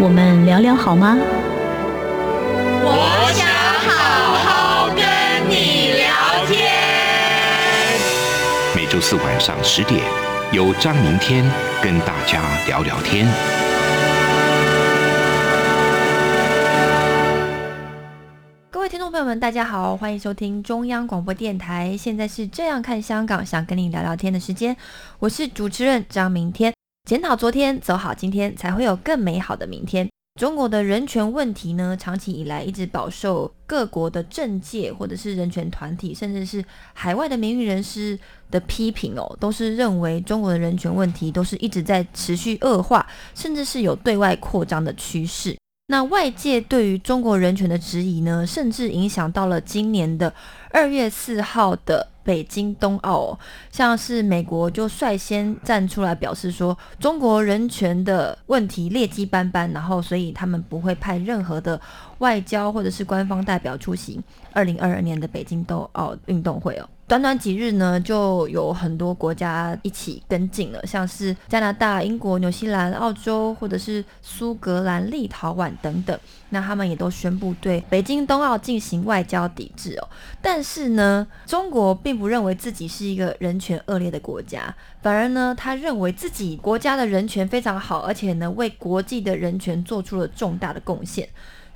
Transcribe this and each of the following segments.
我们聊聊好吗？我想好好跟你聊天。每周四晚上十点，由张明天跟大家聊聊天。各位听众朋友们，大家好，欢迎收听中央广播电台。现在是这样看香港，想跟你聊聊天的时间，我是主持人张明天。检讨昨天，走好今天，才会有更美好的明天。中国的人权问题呢，长期以来一直饱受各国的政界或者是人权团体，甚至是海外的名誉人士的批评哦，都是认为中国的人权问题都是一直在持续恶化，甚至是有对外扩张的趋势。那外界对于中国人权的质疑呢，甚至影响到了今年的二月四号的北京冬奥、哦，像是美国就率先站出来表示说，中国人权的问题劣迹斑斑，然后所以他们不会派任何的外交或者是官方代表出席二零二二年的北京冬奥运动会哦。短短几日呢，就有很多国家一起跟进了，像是加拿大、英国、纽西兰、澳洲，或者是苏格兰、立陶宛等等。那他们也都宣布对北京冬奥进行外交抵制哦。但是呢，中国并不认为自己是一个人权恶劣的国家，反而呢，他认为自己国家的人权非常好，而且呢，为国际的人权做出了重大的贡献。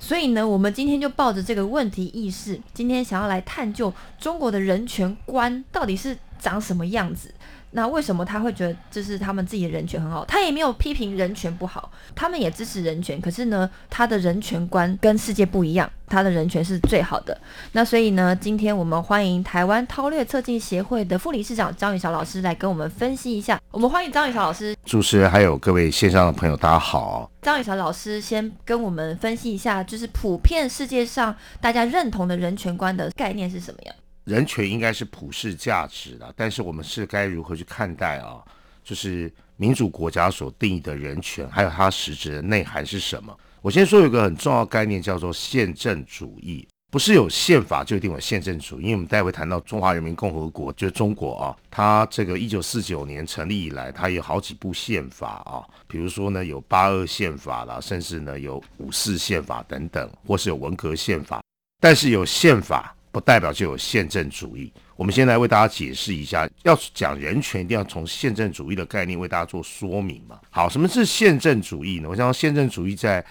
所以呢，我们今天就抱着这个问题意识，今天想要来探究中国的人权观到底是长什么样子。那为什么他会觉得这是他们自己的人权很好？他也没有批评人权不好，他们也支持人权。可是呢，他的人权观跟世界不一样，他的人权是最好的。那所以呢，今天我们欢迎台湾韬略策进协会的副理事长张宇晓老师来跟我们分析一下。我们欢迎张宇晓老师。主持人还有各位线上的朋友，大家好。张宇晓老师先跟我们分析一下，就是普遍世界上大家认同的人权观的概念是什么样？人权应该是普世价值的，但是我们是该如何去看待啊？就是民主国家所定义的人权，还有它实质的内涵是什么？我先说有一个很重要概念叫做宪政主义，不是有宪法就一定有宪政主义。因为我们待会谈到中华人民共和国，就中国啊，它这个一九四九年成立以来，它有好几部宪法啊，比如说呢有八二宪法啦，甚至呢有五四宪法等等，或是有文革宪法，但是有宪法。不代表就有宪政主义。我们先来为大家解释一下，要讲人权，一定要从宪政主义的概念为大家做说明嘛。好，什么是宪政主义呢？我想宪政主义在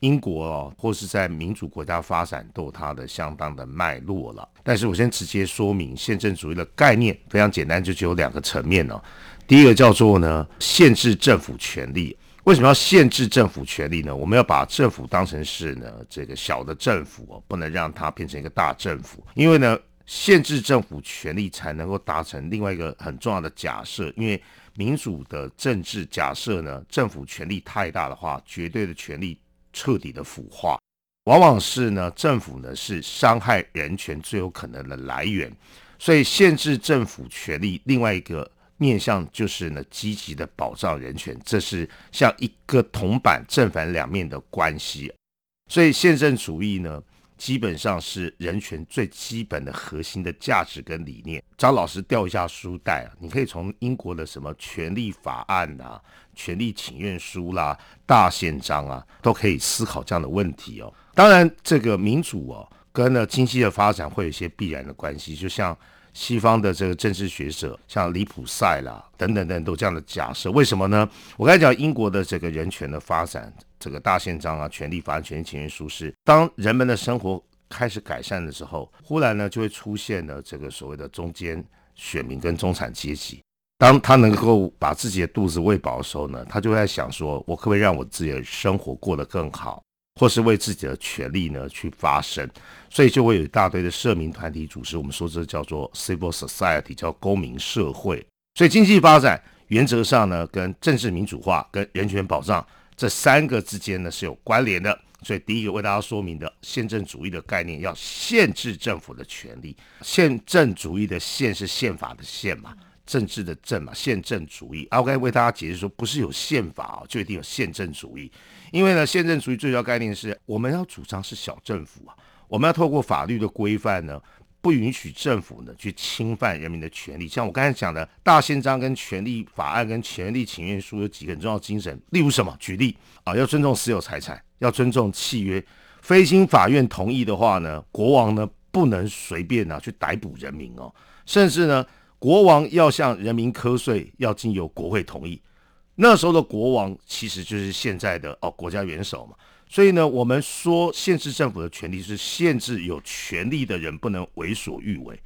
英国哦，或是在民主国家发展都有它的相当的脉络了。但是我先直接说明宪政主义的概念，非常简单，就只有两个层面哦。第一个叫做呢，限制政府权力。为什么要限制政府权力呢？我们要把政府当成是呢这个小的政府哦，不能让它变成一个大政府。因为呢，限制政府权力才能够达成另外一个很重要的假设。因为民主的政治假设呢，政府权力太大的话，绝对的权力彻底的腐化，往往是呢政府呢是伤害人权最有可能的来源。所以限制政府权力，另外一个。面向就是呢，积极的保障人权，这是像一个铜板正反两面的关系。所以宪政主义呢，基本上是人权最基本的核心的价值跟理念。张老师调一下书袋啊，你可以从英国的什么权利法案啊、权利请愿书啦、大宪章啊，都可以思考这样的问题哦。当然，这个民主哦，跟呢经济的发展会有一些必然的关系，就像。西方的这个政治学者，像里普塞啦等等等，都这样的假设。为什么呢？我刚才讲英国的这个人权的发展，这个大宪章啊、权利法案、权利请愿书是，当人们的生活开始改善的时候，忽然呢就会出现了这个所谓的中间选民跟中产阶级。当他能够把自己的肚子喂饱的时候呢，他就会在想说，我可不可以让我自己的生活过得更好？或是为自己的权利呢去发声，所以就会有一大堆的社民团体组织，我们说这叫做 civil society，叫公民社会。所以经济发展原则上呢，跟政治民主化、跟人权保障这三个之间呢是有关联的。所以第一个为大家说明的宪政主义的概念，要限制政府的权利。宪政主义的宪是宪法的宪嘛，政治的政嘛，宪政主义。啊，我刚才为大家解释说，不是有宪法就一定有宪政主义，因为呢，宪政主义最主要概念是我们要主张是小政府啊，我们要透过法律的规范呢。不允许政府呢去侵犯人民的权利，像我刚才讲的大宪章、跟权利法案、跟权利请愿书有几个很重要精神，例如什么？举例啊，要尊重私有财产，要尊重契约，非经法院同意的话呢，国王呢不能随便啊去逮捕人民哦，甚至呢，国王要向人民瞌税，要经由国会同意。那时候的国王其实就是现在的哦国家元首嘛。所以呢，我们说限制政府的权利是限制有权利的人不能为所欲为。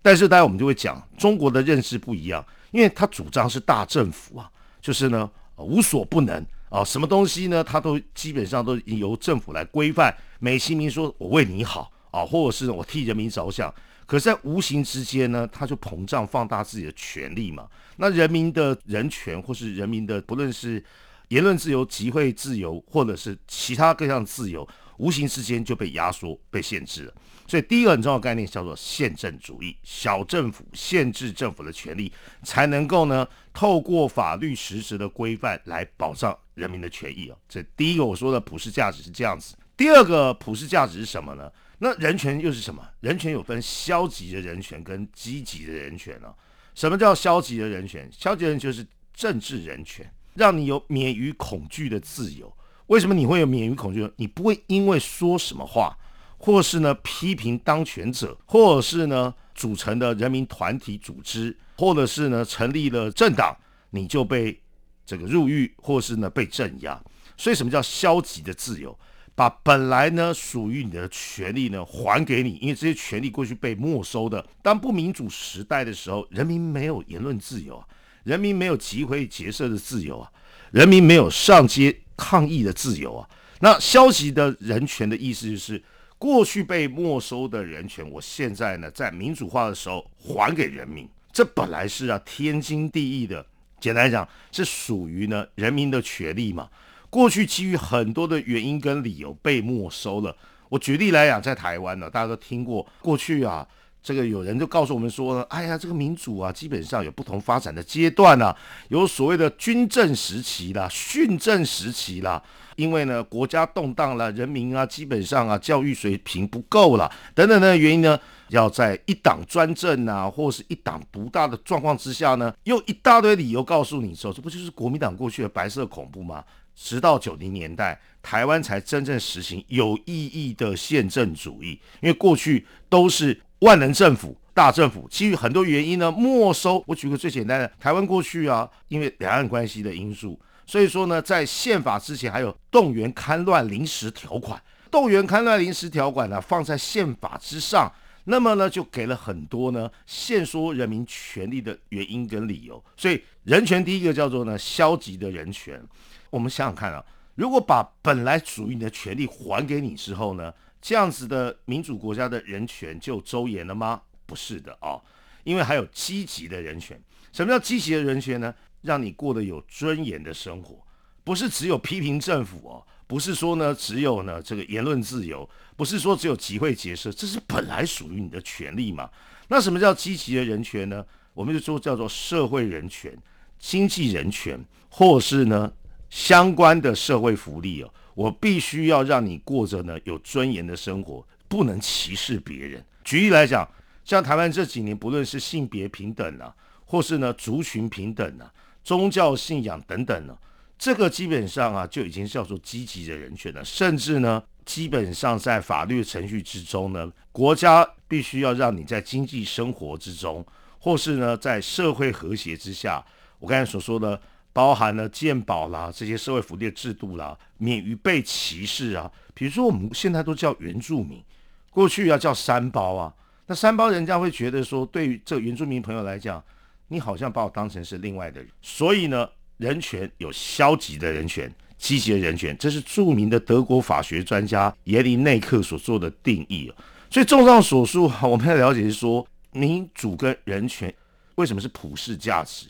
但是，大家我们就会讲，中国的认识不一样，因为他主张是大政府啊，就是呢无所不能啊，什么东西呢，他都基本上都由政府来规范。美其名说我为你好啊，或者是我替人民着想，可是在无形之间呢，他就膨胀放大自己的权利嘛。那人民的人权或是人民的不论是。言论自由、集会自由，或者是其他各项自由，无形之间就被压缩、被限制了。所以，第一个很重要的概念叫做宪政主义，小政府限制政府的权利，才能够呢透过法律实施的规范来保障人民的权益啊。这第一个我说的普世价值是这样子。第二个普世价值是什么呢？那人权又是什么？人权有分消极的人权跟积极的人权呢？什么叫消极的人权？消极人就是政治人权。让你有免于恐惧的自由。为什么你会有免于恐惧？你不会因为说什么话，或是呢批评当权者，或者是呢组成的人民团体组织，或者是呢成立了政党，你就被这个入狱，或是呢被镇压。所以什么叫消极的自由？把本来呢属于你的权利呢还给你，因为这些权利过去被没收的。当不民主时代的时候，人民没有言论自由啊。人民没有集会结社的自由啊，人民没有上街抗议的自由啊。那消极的人权的意思就是，过去被没收的人权，我现在呢在民主化的时候还给人民。这本来是啊天经地义的，简单来讲是属于呢人民的权利嘛。过去基于很多的原因跟理由被没收了。我举例来讲，在台湾呢，大家都听过过去啊。这个有人就告诉我们说，哎呀，这个民主啊，基本上有不同发展的阶段啊，有所谓的军政时期啦、训政时期啦，因为呢国家动荡了，人民啊基本上啊教育水平不够了，等等的原因呢，要在一党专政啊，或是一党独大的状况之下呢，又一大堆理由告诉你说，这不就是国民党过去的白色恐怖吗？直到九零年代，台湾才真正实行有意义的宪政主义，因为过去都是。万能政府、大政府，基于很多原因呢，没收。我举个最简单的，台湾过去啊，因为两岸关系的因素，所以说呢，在宪法之前还有动员戡乱临时条款。动员戡乱临时条款呢，放在宪法之上，那么呢，就给了很多呢限缩人民权利的原因跟理由。所以，人权第一个叫做呢消极的人权。我们想想看啊，如果把本来属于你的权利还给你之后呢？这样子的民主国家的人权就周延了吗？不是的哦，因为还有积极的人权。什么叫积极的人权呢？让你过得有尊严的生活，不是只有批评政府哦，不是说呢只有呢这个言论自由，不是说只有集会结社，这是本来属于你的权利嘛。那什么叫积极的人权呢？我们就说叫做社会人权、经济人权，或是呢相关的社会福利哦。我必须要让你过着呢有尊严的生活，不能歧视别人。举例来讲，像台湾这几年，不论是性别平等啊，或是呢族群平等啊，宗教信仰等等呢，这个基本上啊就已经叫做积极的人权了。甚至呢，基本上在法律程序之中呢，国家必须要让你在经济生活之中，或是呢在社会和谐之下，我刚才所说的。包含了健保啦，这些社会福利制度啦，免于被歧视啊。比如说，我们现在都叫原住民，过去要叫三包啊。那三包人家会觉得说，对于这原住民朋友来讲，你好像把我当成是另外的人。所以呢，人权有消极的人权，积极的人权，这是著名的德国法学专家耶林内克所做的定义。所以，综上所述，我们要了解是说，民主跟人权为什么是普世价值？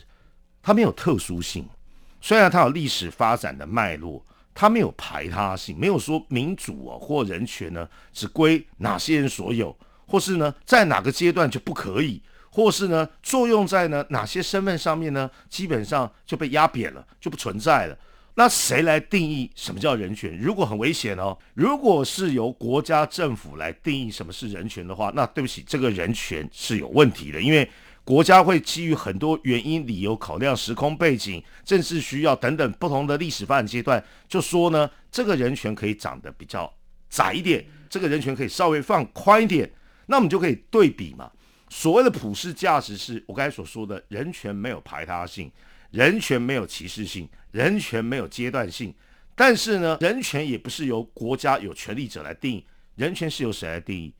它没有特殊性，虽然它有历史发展的脉络，它没有排他性，没有说民主哦或人权呢只归哪些人所有，或是呢在哪个阶段就不可以，或是呢作用在呢哪些身份上面呢，基本上就被压扁了，就不存在了。那谁来定义什么叫人权？如果很危险哦，如果是由国家政府来定义什么是人权的话，那对不起，这个人权是有问题的，因为国家会基于很多原因、理由考量时空背景、政治需要等等不同的历史发展阶段，就说呢，这个人权可以长得比较窄一点，这个人权可以稍微放宽一点，那我们就可以对比嘛。所谓的普世价值是我刚才所说的人权没有排他性。人权没有歧视性，人权没有阶段性，但是呢，人权也不是由国家有权力者来定义，人权是由谁来定义？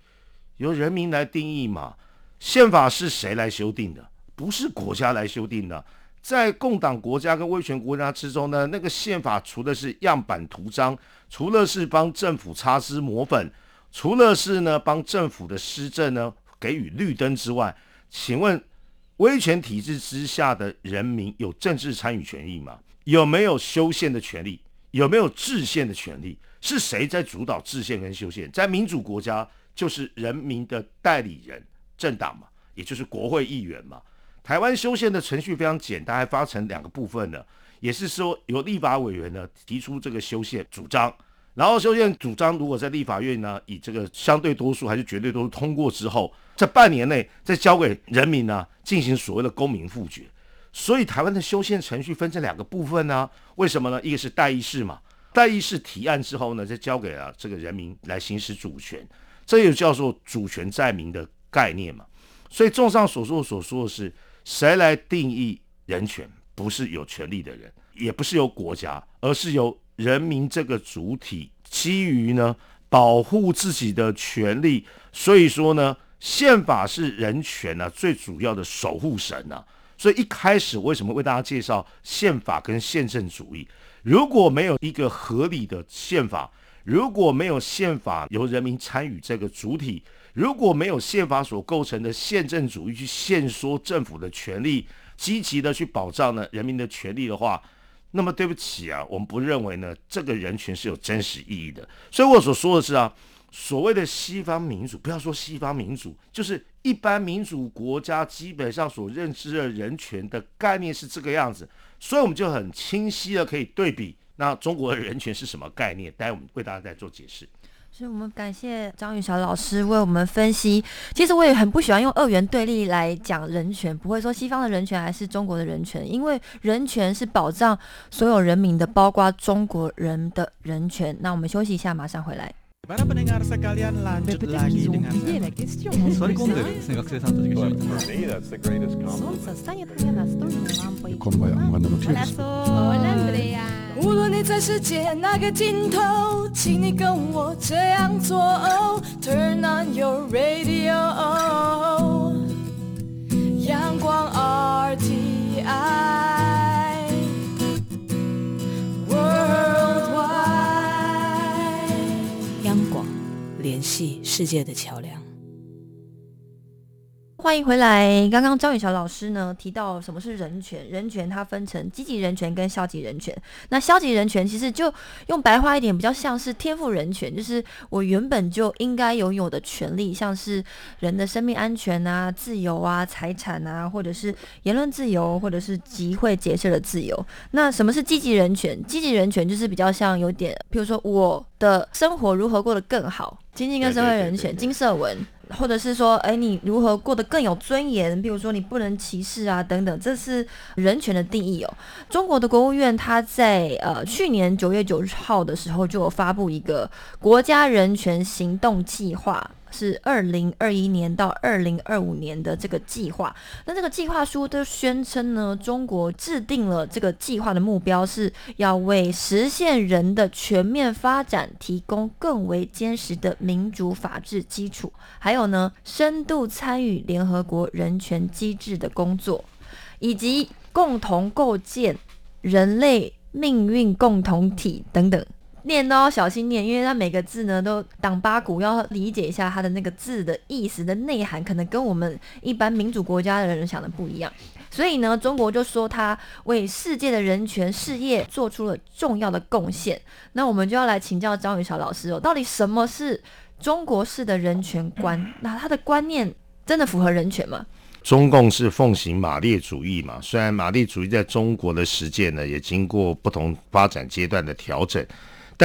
由人民来定义嘛？宪法是谁来修订的？不是国家来修订的。在共党国家跟威权国家之中呢，那个宪法除了是样板图章，除了是帮政府擦脂抹粉，除了是呢帮政府的施政呢给予绿灯之外，请问？威权体制之下的人民有政治参与权益吗？有没有修宪的权利？有没有制宪的权利？是谁在主导制宪跟修宪？在民主国家，就是人民的代理人政党嘛，也就是国会议员嘛。台湾修宪的程序非常简单，还发成两个部分呢，也是说由立法委员呢提出这个修宪主张。然后修宪主张如果在立法院呢以这个相对多数还是绝对多数通过之后，在半年内再交给人民呢进行所谓的公民复决。所以台湾的修宪程序分成两个部分呢，为什么呢？一个是代议事嘛，代议事提案之后呢，再交给了这个人民来行使主权，这也叫做主权在民的概念嘛。所以综上所述所说的是，谁来定义人权？不是有权利的人，也不是由国家，而是由。人民这个主体基于呢保护自己的权利，所以说呢宪法是人权呢最主要的守护神呐。所以一开始为什么为大家介绍宪法跟宪政主义？如果没有一个合理的宪法，如果没有宪法由人民参与这个主体，如果没有宪法所构成的宪政主义去限缩政府的权利，积极的去保障呢人民的权利的话。那么对不起啊，我们不认为呢，这个人群是有真实意义的。所以我所说的是啊，所谓的西方民主，不要说西方民主，就是一般民主国家基本上所认知的人权的概念是这个样子。所以我们就很清晰的可以对比，那中国的人权是什么概念？待会我们为大家再做解释。所以我们感谢张玉晓老师为我们分析。其实我也很不喜欢用二元对立来讲人权，不会说西方的人权还是中国的人权，因为人权是保障所有人民的，包括中国人的人权。那我们休息一下，马上回来。无论你在世界哪个尽头，请你跟我这样做。Turn on your radio，系世界的桥梁。欢迎回来。刚刚张雨桥老师呢提到什么是人权？人权它分成积极人权跟消极人权。那消极人权其实就用白话一点，比较像是天赋人权，就是我原本就应该拥有的权利，像是人的生命安全啊、自由啊、财产啊，或者是言论自由，或者是集会结社的自由。那什么是积极人权？积极人权就是比较像有点，比如说我的生活如何过得更好，经济跟社会人权，金色文。或者是说，哎，你如何过得更有尊严？比如说，你不能歧视啊，等等，这是人权的定义哦。中国的国务院，它在呃去年九月九号的时候，就有发布一个国家人权行动计划。是二零二一年到二零二五年的这个计划，那这个计划书都宣称呢，中国制定了这个计划的目标是要为实现人的全面发展提供更为坚实的民主法治基础，还有呢，深度参与联合国人权机制的工作，以及共同构建人类命运共同体等等。念都要小心念，因为它每个字呢都挡八股，要理解一下它的那个字的意思的内涵，可能跟我们一般民主国家的人想的不一样。所以呢，中国就说他为世界的人权事业做出了重要的贡献。那我们就要来请教张雨桥老师哦，到底什么是中国式的人权观？那他的观念真的符合人权吗？中共是奉行马列主义嘛？虽然马列主义在中国的实践呢，也经过不同发展阶段的调整。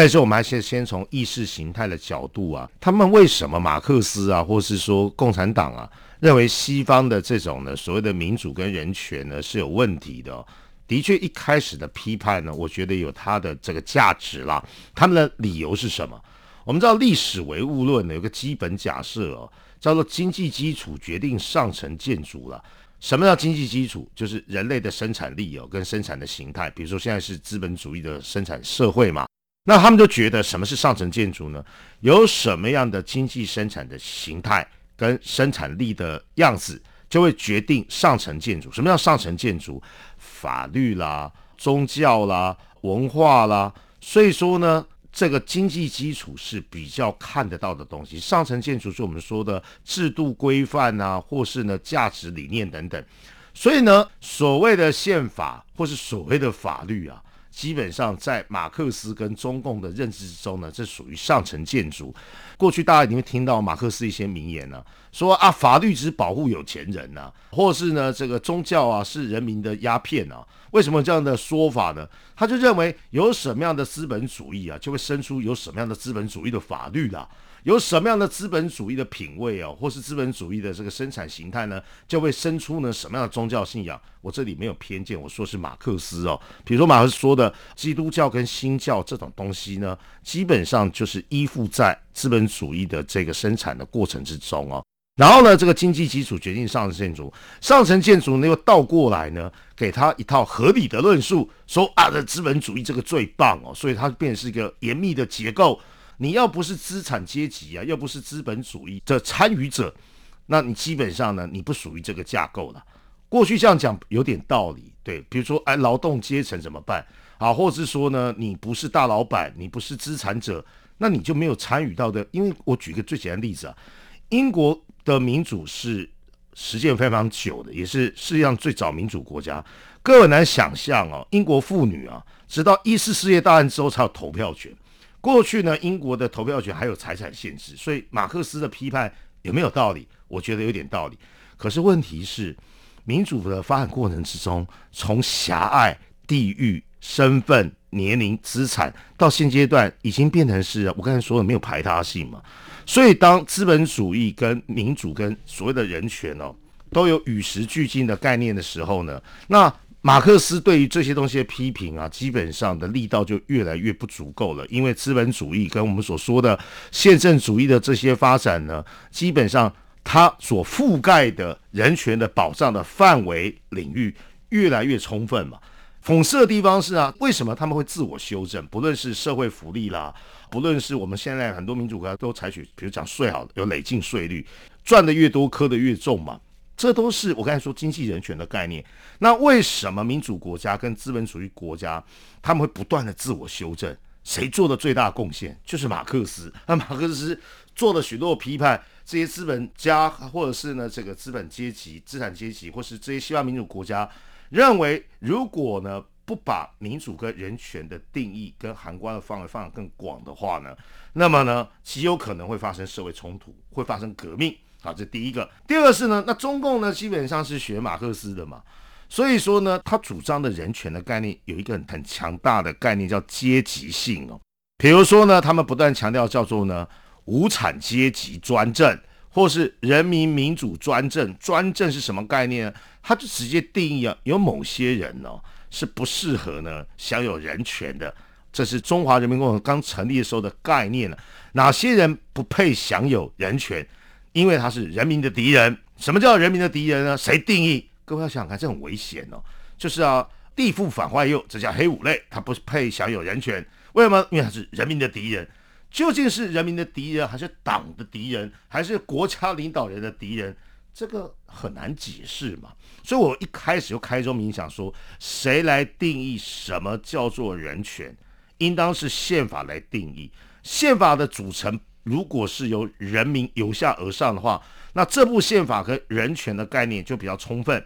但是我们还是先从意识形态的角度啊，他们为什么马克思啊，或是说共产党啊，认为西方的这种呢所谓的民主跟人权呢是有问题的？的确，一开始的批判呢，我觉得有它的这个价值啦。他们的理由是什么？我们知道历史唯物论呢有个基本假设哦，叫做经济基础决定上层建筑了。什么叫经济基础？就是人类的生产力哦跟生产的形态。比如说现在是资本主义的生产社会嘛。那他们就觉得什么是上层建筑呢？有什么样的经济生产的形态跟生产力的样子，就会决定上层建筑。什么叫上层建筑？法律啦、宗教啦、文化啦。所以说呢，这个经济基础是比较看得到的东西。上层建筑是我们说的制度规范啊，或是呢价值理念等等。所以呢，所谓的宪法或是所谓的法律啊。基本上在马克思跟中共的认知之中呢，这属于上层建筑。过去大家一定会听到马克思一些名言呢，说啊，法律只保护有钱人呐，或是呢，这个宗教啊是人民的鸦片呐。为什么这样的说法呢？他就认为有什么样的资本主义啊，就会生出有什么样的资本主义的法律啦。有什么样的资本主义的品味哦，或是资本主义的这个生产形态呢，就会生出呢什么样的宗教信仰？我这里没有偏见，我说是马克思哦。比如说马克思说的基督教跟新教这种东西呢，基本上就是依附在资本主义的这个生产的过程之中哦。然后呢，这个经济基础决定上层建筑，上层建筑呢又倒过来呢，给他一套合理的论述，说啊，这资本主义这个最棒哦，所以它变成是一个严密的结构。你要不是资产阶级啊，要不是资本主义的参与者，那你基本上呢，你不属于这个架构了。过去这样讲有点道理，对，比如说哎，劳动阶层怎么办啊？或者是说呢，你不是大老板，你不是资产者，那你就没有参与到的。因为我举个最简单的例子啊，英国的民主是实践非常久的，也是世界上最早民主国家。各位难想象哦，英国妇女啊，直到一次世界大战之后才有投票权。过去呢，英国的投票权还有财产限制，所以马克思的批判有没有道理？我觉得有点道理。可是问题是，民主的发展过程之中，从狭隘、地域、身份、年龄、资产，到现阶段已经变成是我刚才说的没有排他性嘛。所以，当资本主义跟民主跟所谓的人权哦，都有与时俱进的概念的时候呢，那。马克思对于这些东西的批评啊，基本上的力道就越来越不足够了。因为资本主义跟我们所说的宪政主义的这些发展呢，基本上它所覆盖的人权的保障的范围领域越来越充分嘛。讽刺的地方是啊，为什么他们会自我修正？不论是社会福利啦，不论是我们现在很多民主国家都采取，比如讲税好有累进税率，赚的越多，磕的越重嘛。这都是我刚才说经济人权的概念。那为什么民主国家跟资本主义国家他们会不断的自我修正？谁做的最大贡献？就是马克思。那马克思做了许多批判，这些资本家或者是呢这个资本阶级、资产阶级，或是这些西方民主国家，认为如果呢不把民主跟人权的定义跟涵盖的范围放得更广的话呢，那么呢极有可能会发生社会冲突，会发生革命。好，这第一个。第二个是呢，那中共呢基本上是学马克思的嘛，所以说呢，他主张的人权的概念有一个很很强大的概念叫阶级性哦。比如说呢，他们不断强调叫做呢无产阶级专政，或是人民民主专政。专政是什么概念呢？他就直接定义啊，有某些人哦是不适合呢享有人权的。这是中华人民共和国刚成立的时候的概念了。哪些人不配享有人权？因为他是人民的敌人，什么叫人民的敌人呢？谁定义？各位要想想看，这很危险哦。就是啊，地富反坏右，这叫黑五类，他不配享有人权。为什么？因为他是人民的敌人。究竟是人民的敌人，还是党的敌人，还是国家领导人的敌人？这个很难解释嘛。所以我一开始就开宗明想说，谁来定义什么叫做人权？应当是宪法来定义。宪法的组成。如果是由人民由下而上的话，那这部宪法和人权的概念就比较充分。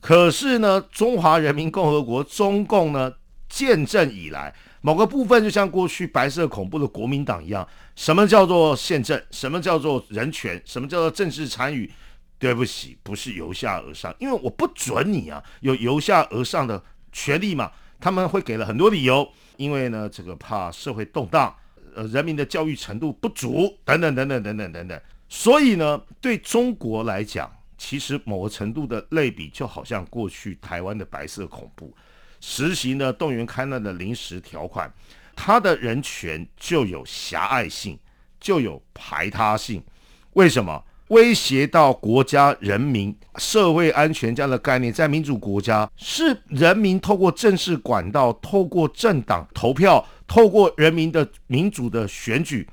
可是呢，中华人民共和国中共呢建政以来，某个部分就像过去白色恐怖的国民党一样，什么叫做宪政？什么叫做人权？什么叫做政治参与？对不起，不是由下而上，因为我不准你啊有由下而上的权利嘛。他们会给了很多理由，因为呢，这个怕社会动荡，呃，人民的教育程度不足，等等等等等等等等。所以呢，对中国来讲，其实某个程度的类比，就好像过去台湾的白色恐怖，实行的动员戡乱的临时条款，它的人权就有狭隘性，就有排他性。为什么？威胁到国家、人民、社会安全这样的概念，在民主国家是人民透过正式管道、透过政党投票、透过人民的民主的选举，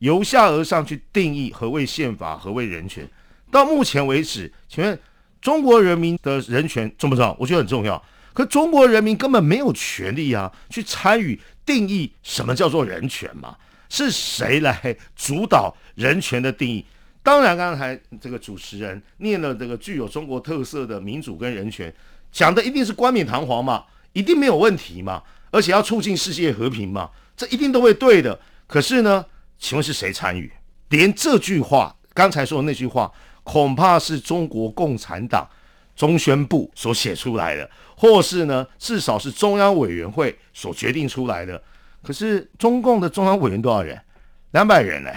由下而上去定义何谓宪法、何谓人权。到目前为止，请问中国人民的人权重不重要？我觉得很重要。可中国人民根本没有权利啊，去参与定义什么叫做人权嘛？是谁来主导人权的定义？当然，刚才这个主持人念了这个具有中国特色的民主跟人权，讲的一定是冠冕堂皇嘛，一定没有问题嘛，而且要促进世界和平嘛，这一定都会对的。可是呢，请问是谁参与？连这句话，刚才说的那句话，恐怕是中国共产党中宣部所写出来的，或是呢，至少是中央委员会所决定出来的。可是中共的中央委员多少人？两百人呢？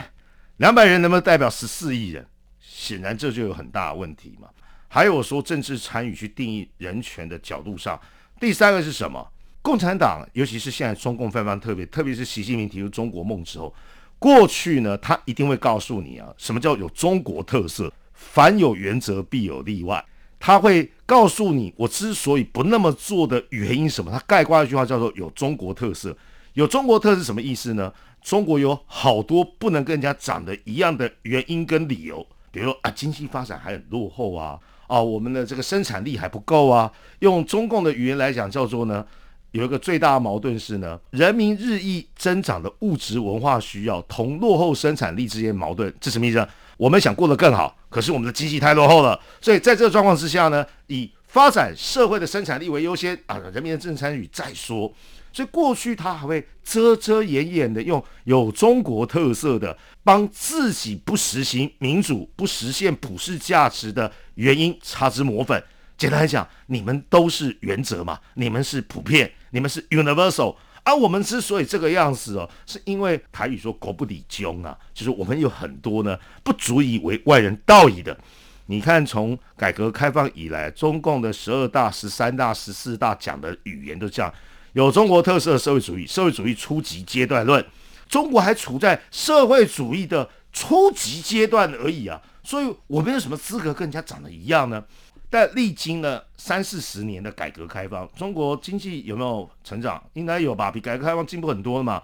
两百人能不能代表十四亿人？显然这就有很大的问题嘛。还有说政治参与去定义人权的角度上，第三个是什么？共产党，尤其是现在中共非常特别，特别是习近平提出中国梦之后，过去呢，他一定会告诉你啊，什么叫有中国特色？凡有原则必有例外。他会告诉你，我之所以不那么做的原因什么？他概括一句话叫做有中国特色。有中国特色什么意思呢？中国有好多不能跟人家长得一样的原因跟理由，比如说啊，经济发展还很落后啊，啊，我们的这个生产力还不够啊。用中共的语言来讲，叫做呢，有一个最大的矛盾是呢，人民日益增长的物质文化需要同落后生产力之间矛盾，这什么意思？我们想过得更好，可是我们的经济太落后了，所以在这个状况之下呢，以发展社会的生产力为优先啊，人民的政治参与再说。所以过去他还会遮遮掩掩的用有中国特色的帮自己不实行民主、不实现普世价值的原因擦脂抹粉。简单来讲，你们都是原则嘛，你们是普遍，你们是 universal。而我们之所以这个样子哦，是因为台语说“国不理中”啊，就是我们有很多呢不足以为外人道义的。你看，从改革开放以来，中共的十二大、十三大、十四大讲的语言都这样。有中国特色社会主义，社会主义初级阶段论，中国还处在社会主义的初级阶段而已啊，所以我们有什么资格跟人家长得一样呢？但历经了三四十年的改革开放，中国经济有没有成长？应该有吧，比改革开放进步很多了嘛。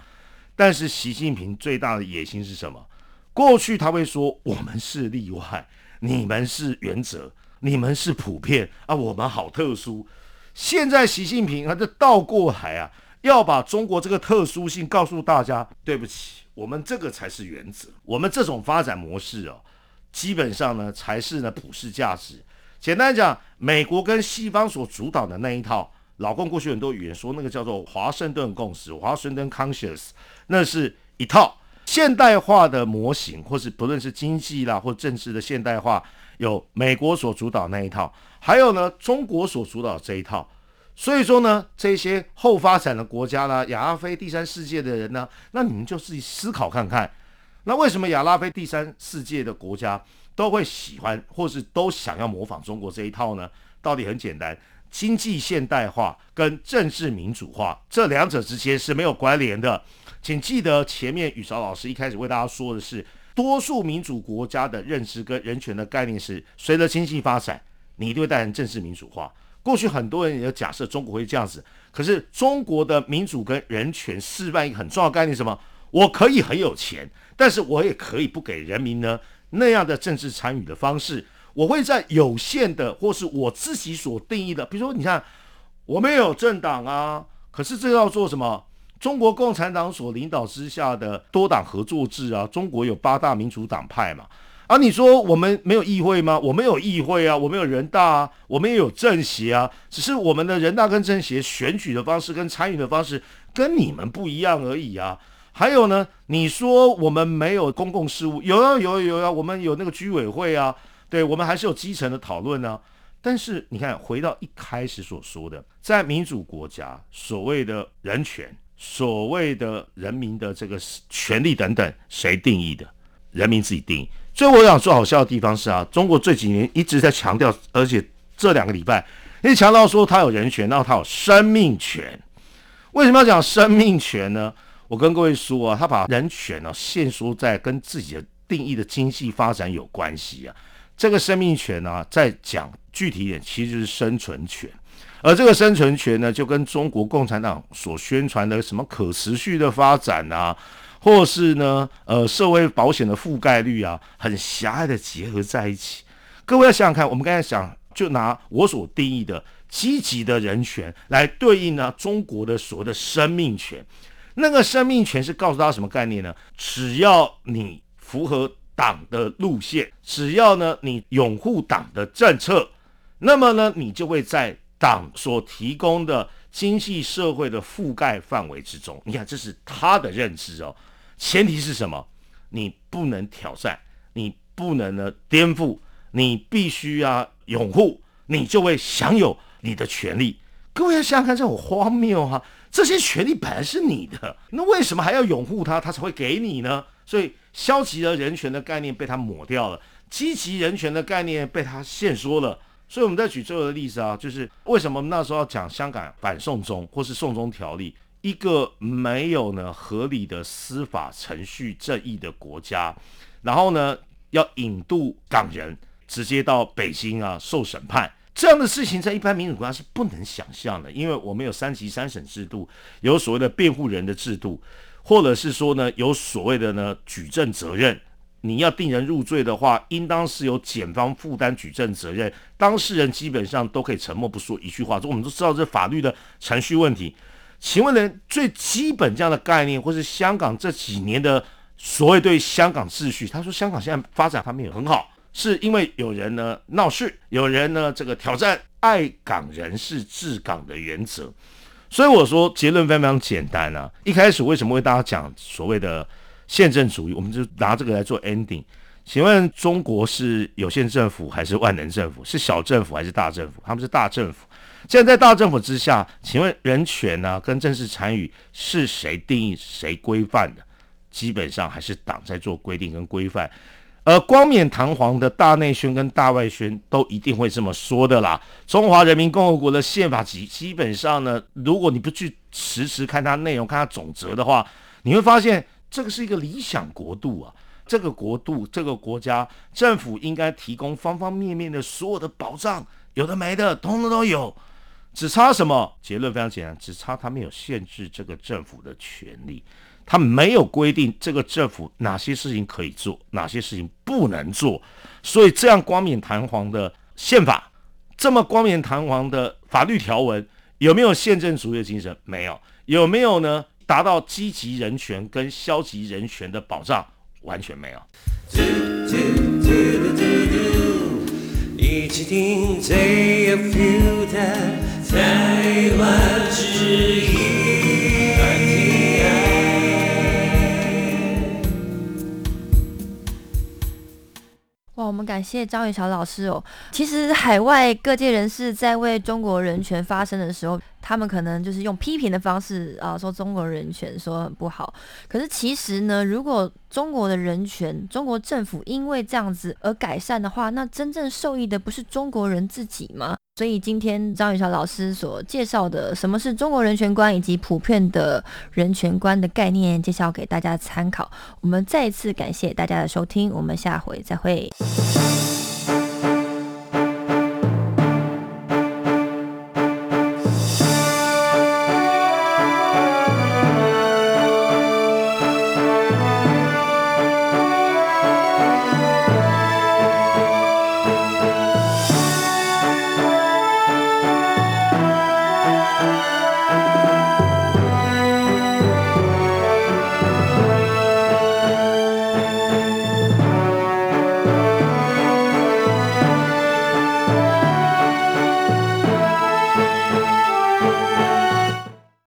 但是习近平最大的野心是什么？过去他会说我们是例外，你们是原则，你们是普遍啊，我们好特殊。现在习近平他这倒过来啊，要把中国这个特殊性告诉大家。对不起，我们这个才是原则，我们这种发展模式哦，基本上呢才是呢普世价值。简单讲，美国跟西方所主导的那一套，老共过去很多语言说那个叫做华盛顿共识，华盛顿 conscious，那是一套。现代化的模型，或是不论是经济啦或政治的现代化。有美国所主导那一套，还有呢中国所主导这一套，所以说呢这些后发展的国家呢，亚拉非第三世界的人呢，那你们就自己思考看看，那为什么亚拉非第三世界的国家都会喜欢或是都想要模仿中国这一套呢？道理很简单，经济现代化跟政治民主化这两者之间是没有关联的，请记得前面宇韶老师一开始为大家说的是。多数民主国家的认知跟人权的概念是，随着经济发展，你一定会带来政治民主化。过去很多人也假设中国会这样子，可是中国的民主跟人权示范一个很重要概念，什么？我可以很有钱，但是我也可以不给人民呢那样的政治参与的方式。我会在有限的或是我自己所定义的，比如说你看，我们有政党啊，可是这要做什么？中国共产党所领导之下的多党合作制啊，中国有八大民主党派嘛，啊，你说我们没有议会吗？我们有议会啊，我们有人大啊，我们也有政协啊，只是我们的人大跟政协选举的方式跟参与的方式跟你们不一样而已啊。还有呢，你说我们没有公共事务，有啊有有啊，我们有那个居委会啊，对我们还是有基层的讨论呢。但是你看，回到一开始所说的，在民主国家，所谓的人权，所谓的人民的这个权利等等，谁定义的？人民自己定义。所以我想说好笑的地方是啊，中国这几年一直在强调，而且这两个礼拜一强调说他有人权，然后他有生命权。为什么要讲生命权呢？我跟各位说啊，他把人权呢限缩在跟自己的定义的经济发展有关系啊。这个生命权呢，在讲具体一点，其实就是生存权。而这个生存权呢，就跟中国共产党所宣传的什么可持续的发展啊。或是呢，呃，社会保险的覆盖率啊，很狭隘的结合在一起。各位要想想看，我们刚才讲，就拿我所定义的积极的人权来对应呢，中国的所谓的生命权。那个生命权是告诉大家什么概念呢？只要你符合党的路线，只要呢你拥护党的政策，那么呢你就会在党所提供的经济社会的覆盖范围之中。你看，这是他的认知哦。前提是什么？你不能挑战，你不能呢颠覆，你必须要拥护，你就会享有你的权利。各位要想想看，这种荒谬哈！这些权利本来是你的，那为什么还要拥护它，它才会给你呢？所以消极的人权的概念被他抹掉了，积极人权的概念被他限缩了。所以我们再举最后的例子啊，就是为什么那时候要讲香港反送中或是送中条例？一个没有呢合理的司法程序正义的国家，然后呢要引渡港人直接到北京啊受审判，这样的事情在一般民主国家是不能想象的，因为我们有三级三审制度，有所谓的辩护人的制度，或者是说呢有所谓的呢举证责任，你要定人入罪的话，应当是由检方负担举证责任，当事人基本上都可以沉默不说一句话，这我们都知道这法律的程序问题。请问呢？最基本这样的概念，或是香港这几年的所谓对香港秩序，他说香港现在发展方面也很好，是因为有人呢闹事，有人呢这个挑战爱港人士治港的原则。所以我说结论非常简单啊！一开始为什么为大家讲所谓的宪政主义？我们就拿这个来做 ending。请问中国是有限政府还是万能政府？是小政府还是大政府？他们是大政府。现在在大政府之下，请问人权呢跟政治参与是谁定义、谁规范的？基本上还是党在做规定跟规范。而光冕堂皇的大内宣跟大外宣都一定会这么说的啦。中华人民共和国的宪法基基本上呢，如果你不去实时看它内容、看它总则的话，你会发现这个是一个理想国度啊。这个国度、这个国家政府应该提供方方面面的所有的保障，有的没的，通通都有。只差什么？结论非常简单，只差他没有限制这个政府的权利，他没有规定这个政府哪些事情可以做，哪些事情不能做。所以这样光冕堂皇的宪法，这么光冕堂皇的法律条文，有没有宪政主义的精神？没有。有没有呢？达到积极人权跟消极人权的保障？完全没有。一起听最有 feel 的。台湾之音。我们感谢张雨桥老师哦。其实海外各界人士在为中国人权发声的时候。他们可能就是用批评的方式啊，说中国人权说很不好。可是其实呢，如果中国的人权，中国政府因为这样子而改善的话，那真正受益的不是中国人自己吗？所以今天张雨桥老师所介绍的什么是中国人权观以及普遍的人权观的概念，介绍给大家参考。我们再一次感谢大家的收听，我们下回再会。